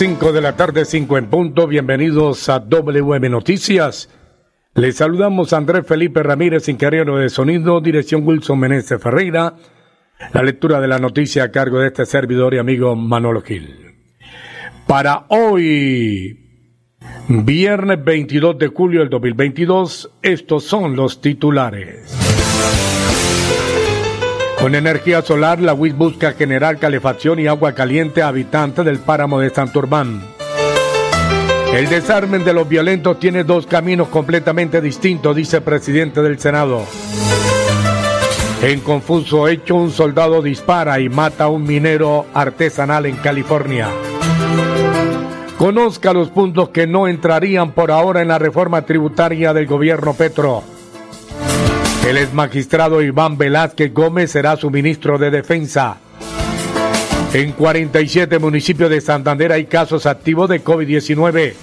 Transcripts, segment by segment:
5 de la tarde, 5 en punto. Bienvenidos a WM Noticias. Les saludamos a Andrés Felipe Ramírez, ingeniero de sonido, dirección Wilson Meneses Ferreira. La lectura de la noticia a cargo de este servidor y amigo Manolo Gil. Para hoy, viernes 22 de julio del 2022, estos son los titulares. Con energía solar, la UIS busca generar calefacción y agua caliente a habitantes del páramo de Santurbán. El desarmen de los violentos tiene dos caminos completamente distintos, dice el presidente del Senado. En confuso hecho, un soldado dispara y mata a un minero artesanal en California. Conozca los puntos que no entrarían por ahora en la reforma tributaria del gobierno Petro. El ex magistrado Iván Velázquez Gómez será su ministro de Defensa. En 47 municipios de Santander hay casos activos de COVID-19.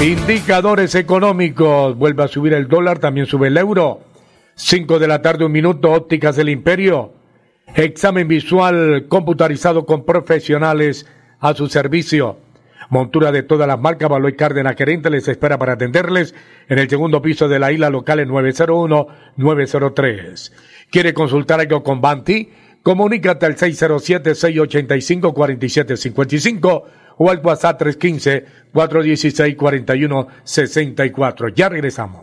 Indicadores económicos. Vuelve a subir el dólar, también sube el euro. 5 de la tarde, un minuto, ópticas del imperio. Examen visual computarizado con profesionales a su servicio. Montura de todas las marcas, Baloy Cárdenas Querente les espera para atenderles en el segundo piso de la isla local en 901-903. ¿Quiere consultar algo con Banti? Comunícate al 607-685-4755 o al WhatsApp 315-416-4164. Ya regresamos.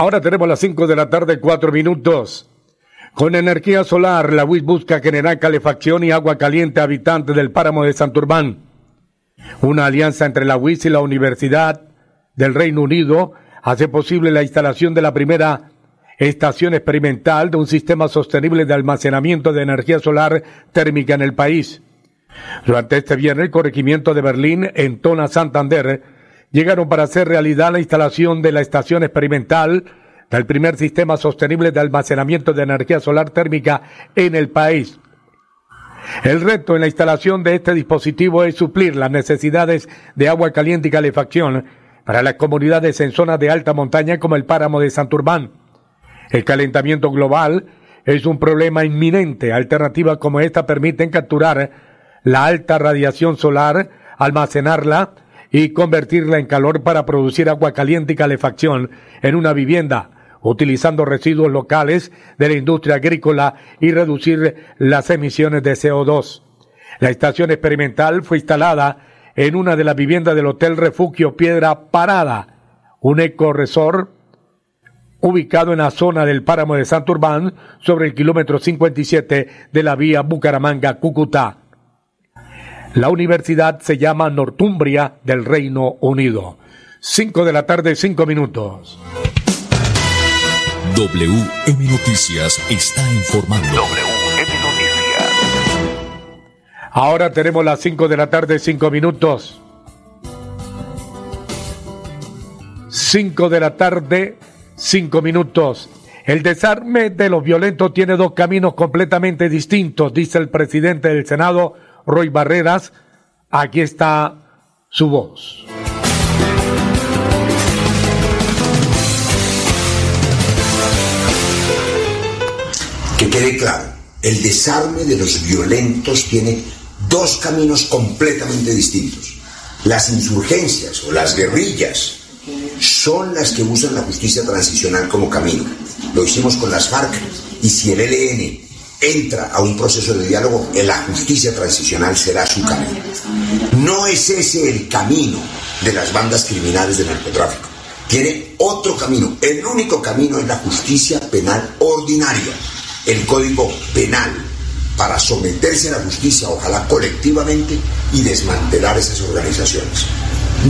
Ahora tenemos las 5 de la tarde, 4 minutos. Con energía solar, la UIS busca generar calefacción y agua caliente a habitantes del páramo de Santurbán. Una alianza entre la UIS y la Universidad del Reino Unido hace posible la instalación de la primera estación experimental de un sistema sostenible de almacenamiento de energía solar térmica en el país. Durante este viernes, el corregimiento de Berlín, en Tona Santander, llegaron para hacer realidad la instalación de la estación experimental del primer sistema sostenible de almacenamiento de energía solar térmica en el país. El reto en la instalación de este dispositivo es suplir las necesidades de agua caliente y calefacción para las comunidades en zonas de alta montaña como el páramo de Santurbán. El calentamiento global es un problema inminente. Alternativas como esta permiten capturar la alta radiación solar, almacenarla y convertirla en calor para producir agua caliente y calefacción en una vivienda, utilizando residuos locales de la industria agrícola y reducir las emisiones de CO2. La estación experimental fue instalada en una de las viviendas del Hotel Refugio Piedra Parada, un eco-resort ubicado en la zona del páramo de Santurbán, sobre el kilómetro 57 de la vía Bucaramanga-Cúcuta. La universidad se llama Northumbria del Reino Unido. 5 de la tarde, 5 minutos. WM Noticias está informando. WM Noticias. Ahora tenemos las 5 de la tarde, 5 minutos. 5 de la tarde, 5 minutos. El desarme de los violentos tiene dos caminos completamente distintos, dice el presidente del Senado, Roy Barreras. Aquí está su voz. Que quede claro, el desarme de los violentos tiene dos caminos completamente distintos. Las insurgencias o las guerrillas son las que usan la justicia transicional como camino. Lo hicimos con las FARC y si el ELN entra a un proceso de diálogo, la justicia transicional será su camino. No es ese el camino de las bandas criminales del narcotráfico. Tiene otro camino. El único camino es la justicia penal ordinaria, el código penal, para someterse a la justicia, ojalá colectivamente, y desmantelar esas organizaciones.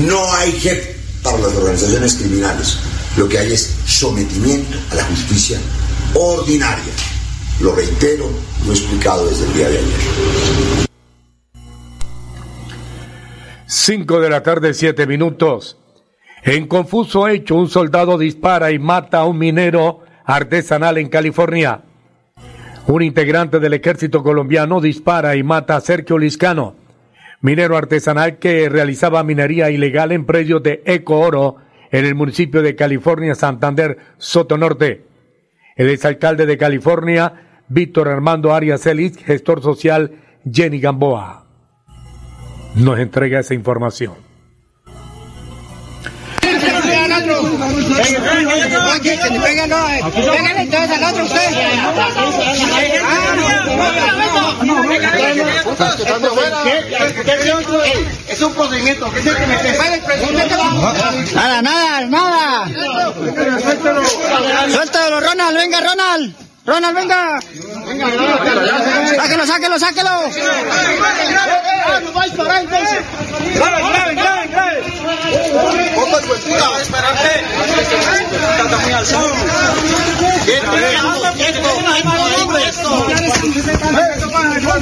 No hay jefe para las organizaciones criminales. Lo que hay es sometimiento a la justicia ordinaria. Lo reitero, lo he explicado desde el día de ayer. 5 de la tarde, 7 minutos. En confuso hecho, un soldado dispara y mata a un minero artesanal en California. Un integrante del ejército colombiano dispara y mata a Sergio Liscano, minero artesanal que realizaba minería ilegal en predios de Eco Oro en el municipio de California, Santander, Soto Norte. El exalcalde de California, Víctor Armando Arias Celis, gestor social Jenny Gamboa, nos entrega esa información. Es un procedimiento. Nada, nada, nada. Suéltalo, Ronald, venga, Ronald. Ronald, venga. Sáquelo, sáquelo, sáquelo. va a disparar entonces. Graben, graben, graben, graben. Poco de cultura, va a esperarte. Está muy alzado.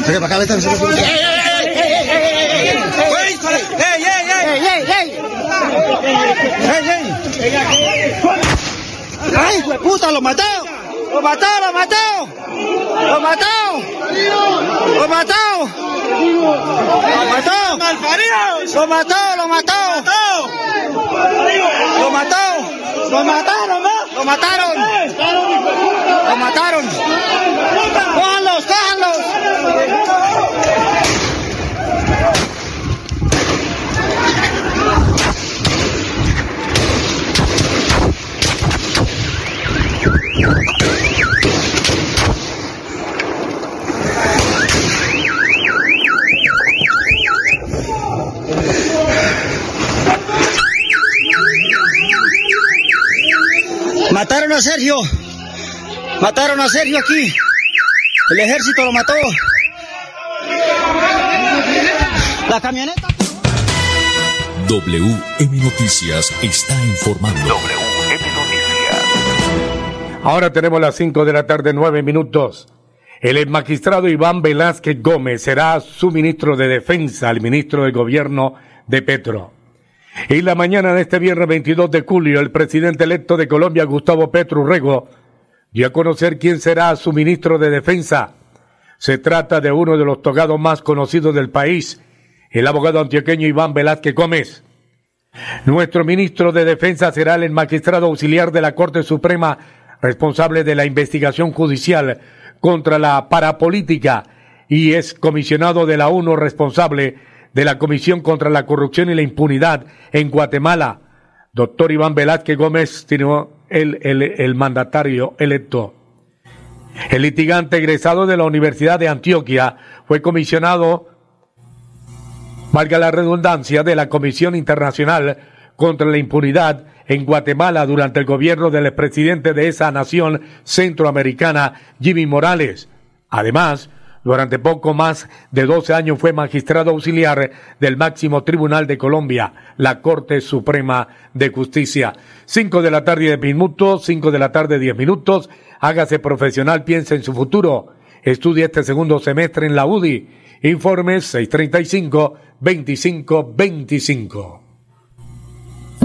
Venga, para acá, vete. ¡Ey, ey, ey! ¡Ey, ey, ey! ¡Ey, ey! ¡Ay, puta, lo mató! ¡Lo mató, lo mató! ¡Lo mató! ¡Lo mató! ¡Lo mató! ¡Lo mató, lo mató! ¡Lo mató! ¡Lo mataron, ¡Lo mataron! ¡Lo mataron! ¡Cójanlos, cójanlos! Mataron a Sergio. Mataron a Sergio aquí. El ejército lo mató. La camioneta. WM Noticias está informando. Ahora tenemos las 5 de la tarde, 9 minutos. El magistrado Iván Velázquez Gómez será su ministro de Defensa, el ministro del Gobierno de Petro. Y la mañana de este viernes 22 de julio, el presidente electo de Colombia, Gustavo Petro Urrego, dio a conocer quién será su ministro de Defensa. Se trata de uno de los togados más conocidos del país, el abogado antioqueño Iván Velázquez Gómez. Nuestro ministro de Defensa será el magistrado auxiliar de la Corte Suprema responsable de la investigación judicial contra la parapolítica y es comisionado de la ONU responsable de la Comisión contra la Corrupción y la Impunidad en Guatemala. Doctor Iván Velázquez Gómez, el, el, el mandatario electo. El litigante egresado de la Universidad de Antioquia fue comisionado, valga la redundancia, de la Comisión Internacional contra la Impunidad en Guatemala durante el gobierno del expresidente de esa nación centroamericana, Jimmy Morales. Además, durante poco más de 12 años fue magistrado auxiliar del máximo tribunal de Colombia, la Corte Suprema de Justicia. Cinco de la tarde diez minutos, cinco de la tarde diez minutos. Hágase profesional, piense en su futuro. Estudie este segundo semestre en la UDI. Informes 635 25 25.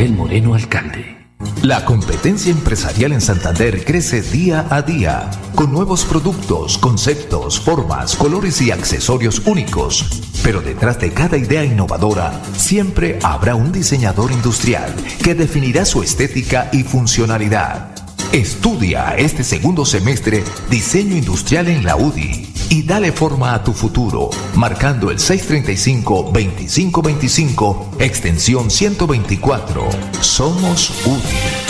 Miguel Moreno, alcalde. La competencia empresarial en Santander crece día a día, con nuevos productos, conceptos, formas, colores y accesorios únicos. Pero detrás de cada idea innovadora, siempre habrá un diseñador industrial que definirá su estética y funcionalidad. Estudia este segundo semestre diseño industrial en la UDI y dale forma a tu futuro, marcando el 635-2525, extensión 124. Somos UDI.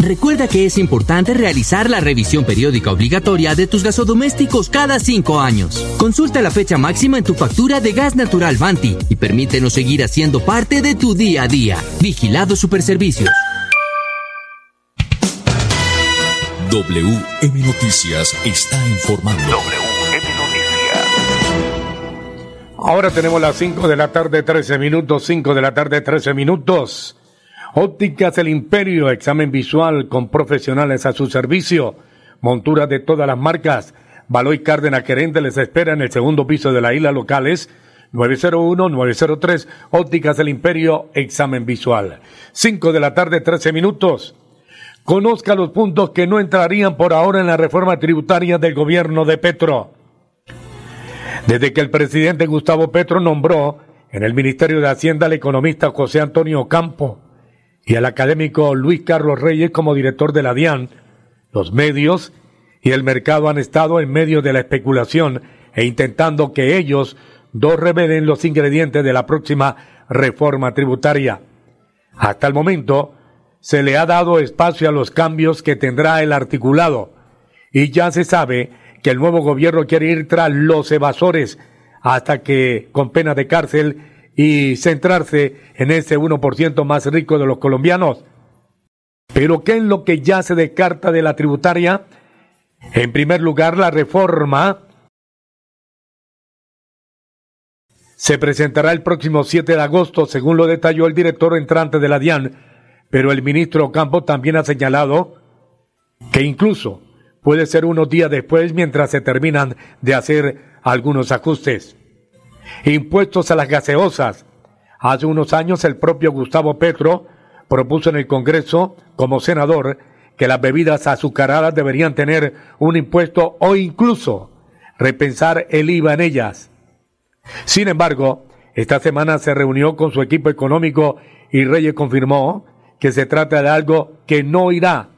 Recuerda que es importante realizar la revisión periódica obligatoria de tus gasodomésticos cada cinco años. Consulta la fecha máxima en tu factura de gas natural Banti y permítenos seguir haciendo parte de tu día a día. Vigilado Superservicios. WM Noticias está informando. WM Noticias. Ahora tenemos las 5 de la tarde, 13 minutos, 5 de la tarde, 13 minutos. Ópticas El Imperio, examen visual con profesionales a su servicio. Monturas de todas las marcas. Baloy Cárdenas Querente les espera en el segundo piso de la isla locales 901-903, Ópticas del Imperio, examen visual. 5 de la tarde, 13 minutos. Conozca los puntos que no entrarían por ahora en la reforma tributaria del gobierno de Petro. Desde que el presidente Gustavo Petro nombró en el Ministerio de Hacienda al economista José Antonio Campo y al académico Luis Carlos Reyes como director de la DIAN, los medios y el mercado han estado en medio de la especulación e intentando que ellos dos revelen los ingredientes de la próxima reforma tributaria. Hasta el momento, se le ha dado espacio a los cambios que tendrá el articulado y ya se sabe que el nuevo gobierno quiere ir tras los evasores hasta que con pena de cárcel y centrarse en ese 1% más rico de los colombianos. Pero ¿qué es lo que ya se descarta de la tributaria? En primer lugar, la reforma se presentará el próximo 7 de agosto, según lo detalló el director entrante de la DIAN, pero el ministro Campo también ha señalado que incluso puede ser unos días después mientras se terminan de hacer algunos ajustes. Impuestos a las gaseosas. Hace unos años el propio Gustavo Petro propuso en el Congreso, como senador, que las bebidas azucaradas deberían tener un impuesto o incluso repensar el IVA en ellas. Sin embargo, esta semana se reunió con su equipo económico y Reyes confirmó que se trata de algo que no irá.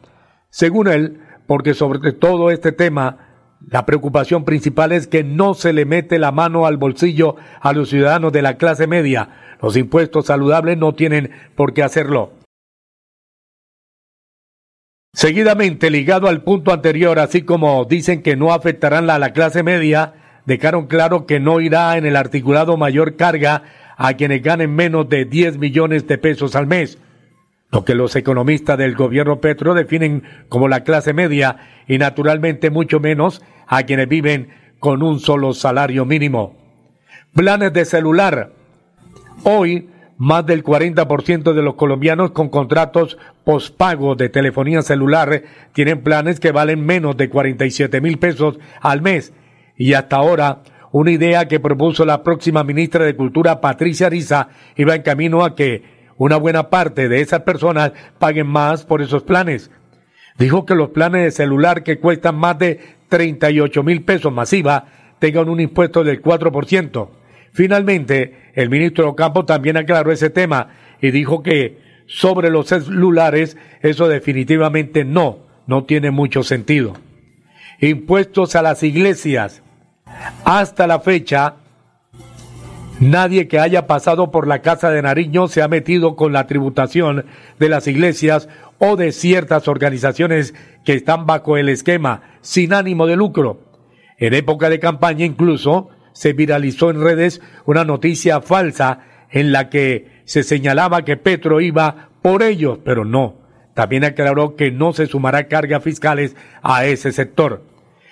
Según él, porque sobre todo este tema, la preocupación principal es que no se le mete la mano al bolsillo a los ciudadanos de la clase media. Los impuestos saludables no tienen por qué hacerlo. Seguidamente, ligado al punto anterior, así como dicen que no afectarán a la clase media, dejaron claro que no irá en el articulado mayor carga a quienes ganen menos de 10 millones de pesos al mes lo que los economistas del gobierno Petro definen como la clase media y naturalmente mucho menos a quienes viven con un solo salario mínimo. Planes de celular. Hoy, más del 40% de los colombianos con contratos pospago de telefonía celular tienen planes que valen menos de 47 mil pesos al mes. Y hasta ahora, una idea que propuso la próxima ministra de Cultura, Patricia Ariza, iba en camino a que una buena parte de esas personas paguen más por esos planes. Dijo que los planes de celular que cuestan más de 38 mil pesos masiva tengan un impuesto del 4%. Finalmente, el ministro Ocampo también aclaró ese tema y dijo que sobre los celulares eso definitivamente no, no tiene mucho sentido. Impuestos a las iglesias. Hasta la fecha, Nadie que haya pasado por la Casa de Nariño se ha metido con la tributación de las iglesias o de ciertas organizaciones que están bajo el esquema sin ánimo de lucro. En época de campaña incluso se viralizó en redes una noticia falsa en la que se señalaba que Petro iba por ellos, pero no. También aclaró que no se sumará cargas fiscales a ese sector.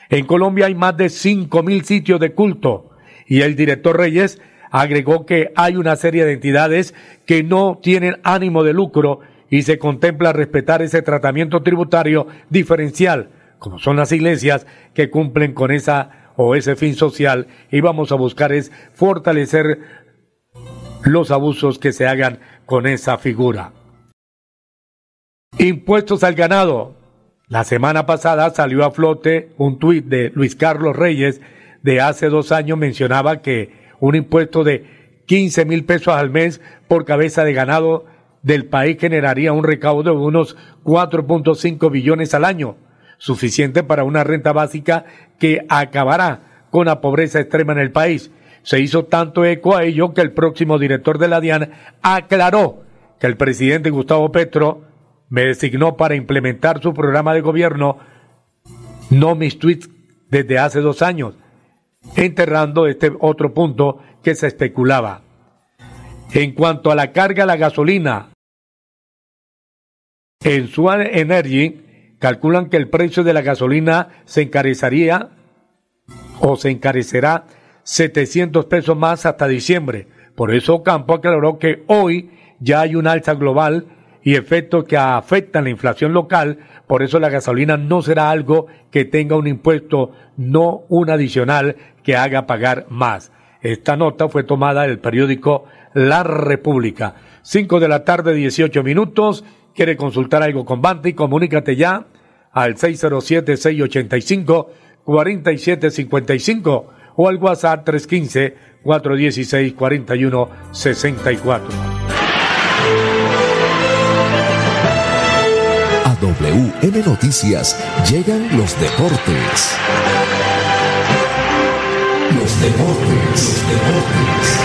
En Colombia hay más de cinco mil sitios de culto y el director Reyes agregó que hay una serie de entidades que no tienen ánimo de lucro y se contempla respetar ese tratamiento tributario diferencial, como son las iglesias que cumplen con esa o ese fin social y vamos a buscar es fortalecer los abusos que se hagan con esa figura. Impuestos al ganado. La semana pasada salió a flote un tuit de Luis Carlos Reyes de hace dos años mencionaba que un impuesto de 15 mil pesos al mes por cabeza de ganado del país generaría un recaudo de unos 4.5 billones al año, suficiente para una renta básica que acabará con la pobreza extrema en el país. Se hizo tanto eco a ello que el próximo director de la DIAN aclaró que el presidente Gustavo Petro me designó para implementar su programa de gobierno, no mis tweets desde hace dos años enterrando este otro punto que se especulaba. En cuanto a la carga la gasolina, en Swan Energy calculan que el precio de la gasolina se encarecería o se encarecerá 700 pesos más hasta diciembre. Por eso Campo aclaró que hoy ya hay un alza global y efectos que afectan la inflación local, por eso la gasolina no será algo que tenga un impuesto, no un adicional que haga pagar más. Esta nota fue tomada del periódico La República. Cinco de la tarde, 18 minutos. ¿Quiere consultar algo con Banti? Comunícate ya al 607-685-4755 o al WhatsApp 315-416-4164. WM Noticias llegan los deportes. Los deportes, deportes.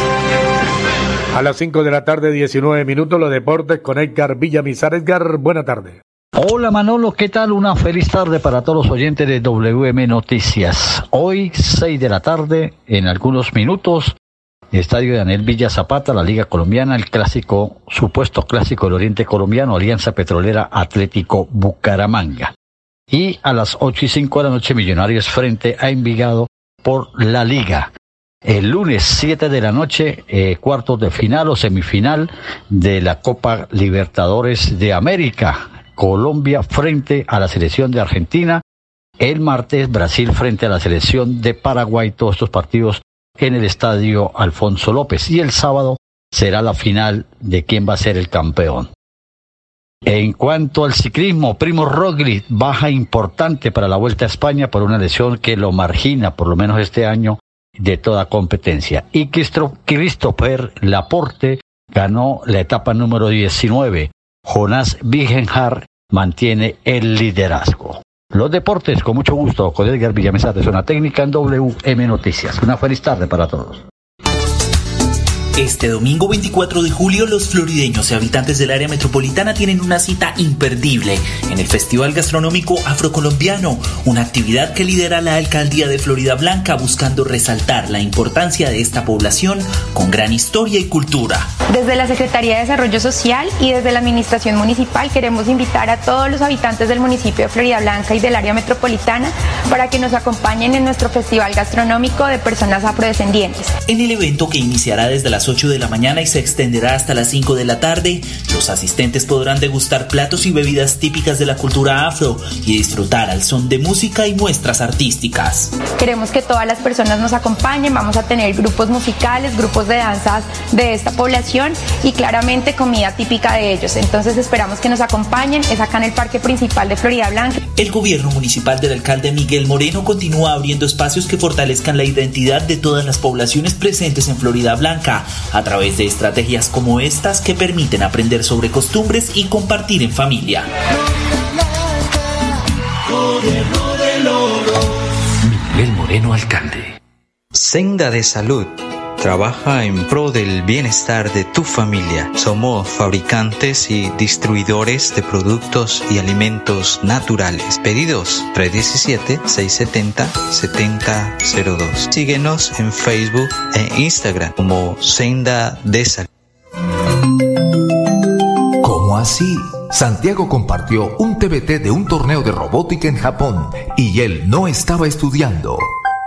A las 5 de la tarde, 19 minutos, los deportes con Edgar Villamizar. Edgar, buena tarde. Hola Manolo, ¿qué tal? Una feliz tarde para todos los oyentes de WM Noticias. Hoy, 6 de la tarde, en algunos minutos, Estadio de Anel Villa Zapata, la Liga Colombiana, el clásico, supuesto clásico del Oriente Colombiano, Alianza Petrolera Atlético Bucaramanga. Y a las ocho y cinco de la noche, Millonarios frente a Envigado por la Liga. El lunes 7 de la noche, eh, cuartos de final o semifinal de la Copa Libertadores de América. Colombia frente a la selección de Argentina. El martes, Brasil frente a la selección de Paraguay. Todos estos partidos en el estadio Alfonso López. Y el sábado será la final de quién va a ser el campeón. En cuanto al ciclismo, Primo Roglic, baja importante para la Vuelta a España por una lesión que lo margina, por lo menos este año, de toda competencia. Y Christopher Laporte ganó la etapa número 19. Jonás Wigenhardt mantiene el liderazgo. Los deportes, con mucho gusto, con Edgar Villamesa de Zona Técnica en WM Noticias. Una feliz tarde para todos. Este domingo 24 de julio los florideños y habitantes del área metropolitana tienen una cita imperdible en el Festival Gastronómico Afrocolombiano, una actividad que lidera la alcaldía de Florida Blanca buscando resaltar la importancia de esta población con gran historia y cultura. Desde la Secretaría de Desarrollo Social y desde la Administración Municipal queremos invitar a todos los habitantes del municipio de Florida Blanca y del área metropolitana para que nos acompañen en nuestro Festival Gastronómico de Personas Afrodescendientes. En el evento que iniciará desde las 8 de la mañana y se extenderá hasta las 5 de la tarde, los asistentes podrán degustar platos y bebidas típicas de la cultura afro y disfrutar al son de música y muestras artísticas. Queremos que todas las personas nos acompañen, vamos a tener grupos musicales, grupos de danzas de esta población y claramente comida típica de ellos. Entonces esperamos que nos acompañen, es acá en el Parque Principal de Florida Blanca. El gobierno municipal del alcalde Miguel Moreno continúa abriendo espacios que fortalezcan la identidad de todas las poblaciones presentes en Florida Blanca a través de estrategias como estas que permiten aprender sobre costumbres y compartir en familia. Miguel Moreno, alcalde. Senda de Salud trabaja en pro del bienestar de tu familia. Somos fabricantes y distribuidores de productos y alimentos naturales. Pedidos 317-670-7002. Síguenos en Facebook e Instagram como Senda de. ¿Cómo así? Santiago compartió un TBT de un torneo de robótica en Japón y él no estaba estudiando.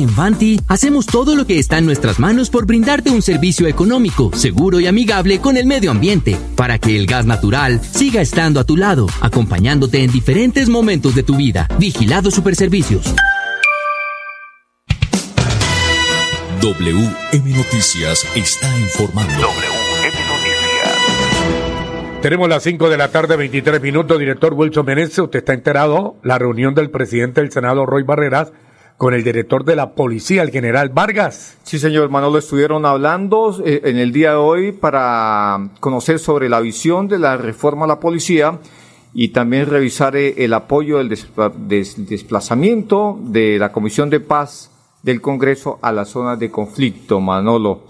En Vanti hacemos todo lo que está en nuestras manos por brindarte un servicio económico, seguro y amigable con el medio ambiente, para que el gas natural siga estando a tu lado, acompañándote en diferentes momentos de tu vida. Vigilado Superservicios. WM Noticias está informando. WM Noticias. Tenemos las 5 de la tarde, 23 minutos. Director Wilson Meneses, usted está enterado la reunión del presidente del Senado, Roy Barreras, con el director de la policía, el general Vargas. Sí, señor Manolo, estuvieron hablando eh, en el día de hoy para conocer sobre la visión de la reforma a la policía y también revisar eh, el apoyo del despla- des- desplazamiento de la Comisión de Paz del Congreso a las zonas de conflicto, Manolo.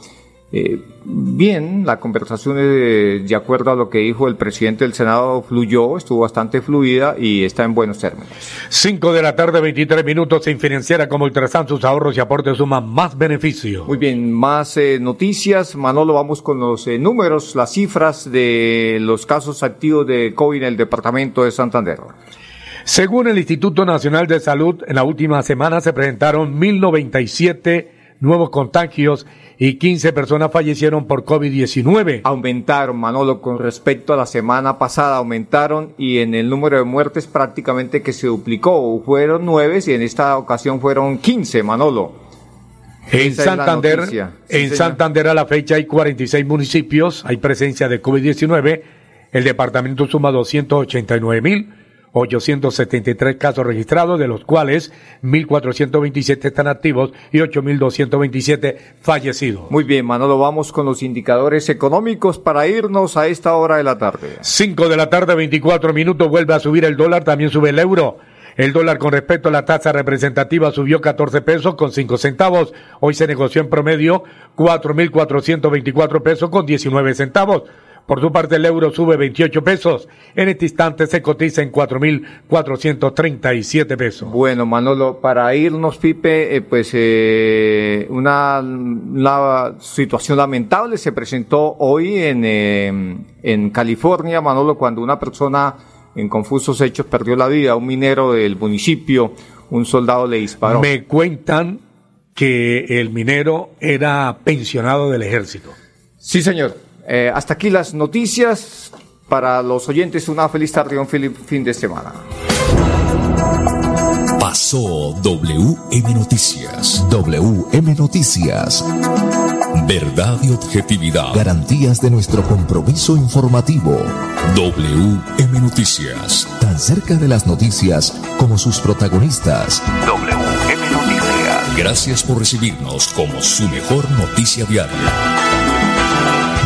Eh, bien, la conversación eh, de acuerdo a lo que dijo el presidente del Senado fluyó, estuvo bastante fluida y está en buenos términos. 5 de la tarde, 23 minutos, sin financiera como Ultrasan, sus ahorros y aportes suman más beneficio. Muy bien, más eh, noticias. Manolo, vamos con los eh, números, las cifras de los casos activos de COVID en el departamento de Santander. Según el Instituto Nacional de Salud, en la última semana se presentaron 1097 nuevos contagios y 15 personas fallecieron por COVID-19. Aumentaron, Manolo, con respecto a la semana pasada, aumentaron y en el número de muertes prácticamente que se duplicó. Fueron nueve y en esta ocasión fueron 15, Manolo. En Santander, en Santander a la fecha hay 46 municipios, hay presencia de COVID-19. El departamento suma 289 mil 873 casos registrados, de los cuales 1.427 están activos y 8.227 fallecidos. Muy bien, Manolo, vamos con los indicadores económicos para irnos a esta hora de la tarde. 5 de la tarde, 24 minutos, vuelve a subir el dólar, también sube el euro. El dólar con respecto a la tasa representativa subió 14 pesos con 5 centavos. Hoy se negoció en promedio 4.424 pesos con 19 centavos. Por su parte, el euro sube 28 pesos. En este instante se cotiza en 4.437 pesos. Bueno, Manolo, para irnos, Pipe, eh, pues eh, una, situación lamentable se presentó hoy en, eh, en California, Manolo, cuando una persona en confusos hechos perdió la vida. Un minero del municipio, un soldado le disparó. Me cuentan que el minero era pensionado del ejército. Sí, señor. Eh, hasta aquí las noticias. Para los oyentes, una feliz tarde y un fin de semana. Pasó WM Noticias. WM Noticias. Verdad y objetividad. Garantías de nuestro compromiso informativo. WM Noticias. Tan cerca de las noticias como sus protagonistas. WM Noticias. Gracias por recibirnos como su mejor noticia diaria.